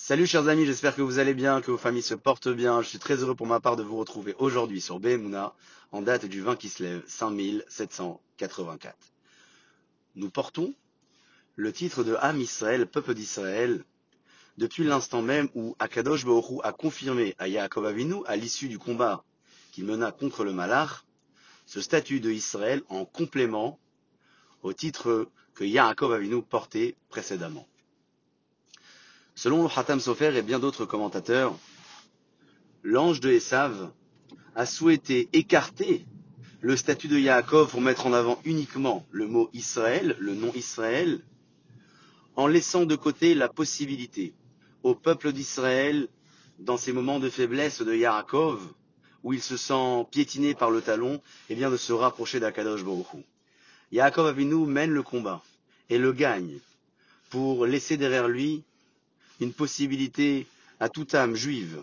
Salut chers amis, j'espère que vous allez bien, que vos familles se portent bien. Je suis très heureux pour ma part de vous retrouver aujourd'hui sur Behemuna en date du 20 qui se lève 5784. Nous portons le titre de Ham Israël, peuple d'Israël, depuis l'instant même où Akadosh Baruch a confirmé à Yaakov Avinu, à l'issue du combat qu'il mena contre le Malach, ce statut de Israël en complément au titre que Yaakov Avinu portait précédemment. Selon le Hatam Sofer et bien d'autres commentateurs, l'ange de Esav a souhaité écarter le statut de Yaakov pour mettre en avant uniquement le mot Israël, le nom Israël, en laissant de côté la possibilité au peuple d'Israël, dans ces moments de faiblesse de Yaakov, où il se sent piétiné par le talon, eh bien de se rapprocher d'Akadosh Baruch Yaakov Avinu mène le combat et le gagne pour laisser derrière lui une possibilité à toute âme juive,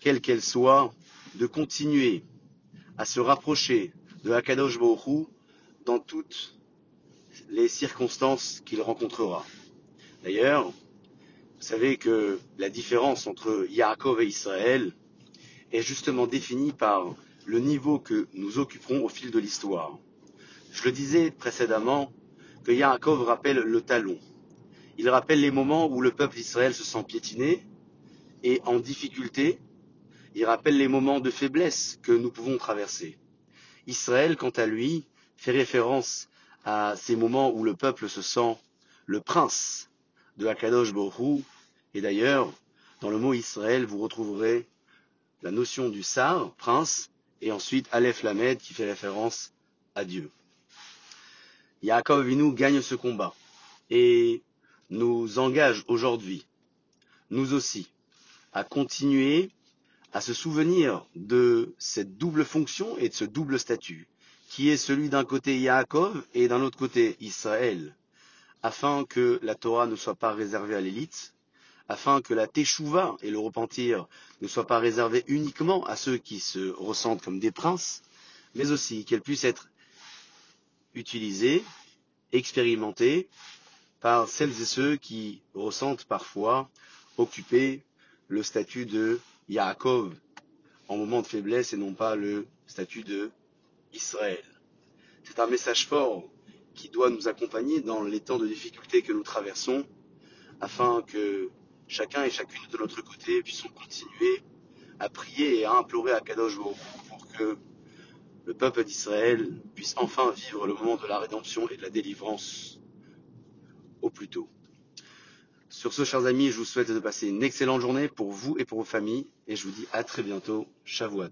quelle qu'elle soit, de continuer à se rapprocher de Hakadosh Baruch dans toutes les circonstances qu'il rencontrera. D'ailleurs, vous savez que la différence entre Yaakov et Israël est justement définie par le niveau que nous occuperons au fil de l'histoire. Je le disais précédemment que Yaakov rappelle le talon, il rappelle les moments où le peuple d'Israël se sent piétiné et en difficulté. Il rappelle les moments de faiblesse que nous pouvons traverser. Israël, quant à lui, fait référence à ces moments où le peuple se sent le prince de Hakadosh Borou. Et d'ailleurs, dans le mot Israël, vous retrouverez la notion du sar, prince, et ensuite Aleph Lamed qui fait référence à Dieu. Yaakov Avinu gagne ce combat. Et nous engage aujourd'hui, nous aussi, à continuer à se souvenir de cette double fonction et de ce double statut, qui est celui d'un côté Yaakov et d'un autre côté Israël, afin que la Torah ne soit pas réservée à l'élite, afin que la Teshuvah et le repentir ne soient pas réservés uniquement à ceux qui se ressentent comme des princes, mais aussi qu'elle puisse être utilisée, expérimentée par celles et ceux qui ressentent parfois occuper le statut de Yaakov en moment de faiblesse et non pas le statut de Israël. C'est un message fort qui doit nous accompagner dans les temps de difficulté que nous traversons afin que chacun et chacune de notre côté puissent continuer à prier et à implorer à Kadosh pour que le peuple d'Israël puisse enfin vivre le moment de la rédemption et de la délivrance plus tôt. Sur ce, chers amis, je vous souhaite de passer une excellente journée pour vous et pour vos familles, et je vous dis à très bientôt. Shavuot